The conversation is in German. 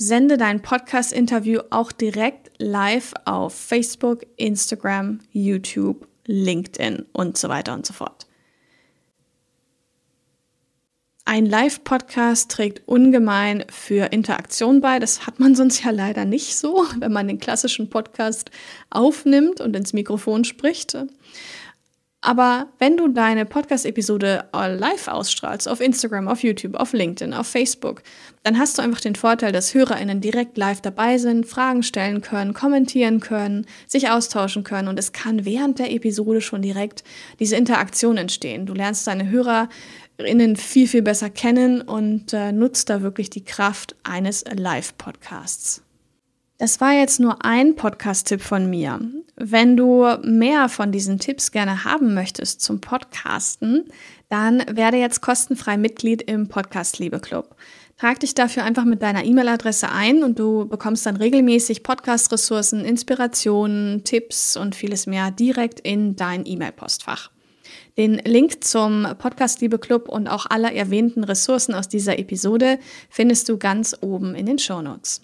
sende dein Podcast-Interview auch direkt live auf Facebook, Instagram, YouTube, LinkedIn und so weiter und so fort. Ein Live-Podcast trägt ungemein für Interaktion bei. Das hat man sonst ja leider nicht so, wenn man den klassischen Podcast aufnimmt und ins Mikrofon spricht. Aber wenn du deine Podcast-Episode live ausstrahlst, auf Instagram, auf YouTube, auf LinkedIn, auf Facebook, dann hast du einfach den Vorteil, dass HörerInnen direkt live dabei sind, Fragen stellen können, kommentieren können, sich austauschen können und es kann während der Episode schon direkt diese Interaktion entstehen. Du lernst deine HörerInnen viel, viel besser kennen und äh, nutzt da wirklich die Kraft eines Live-Podcasts. Das war jetzt nur ein Podcast-Tipp von mir. Wenn du mehr von diesen Tipps gerne haben möchtest zum Podcasten, dann werde jetzt kostenfrei Mitglied im Podcast Liebe Club. Trag dich dafür einfach mit deiner E-Mail-Adresse ein und du bekommst dann regelmäßig Podcast-Ressourcen, Inspirationen, Tipps und vieles mehr direkt in dein E-Mail-Postfach. Den Link zum Podcast Liebe Club und auch alle erwähnten Ressourcen aus dieser Episode findest du ganz oben in den Show Notes.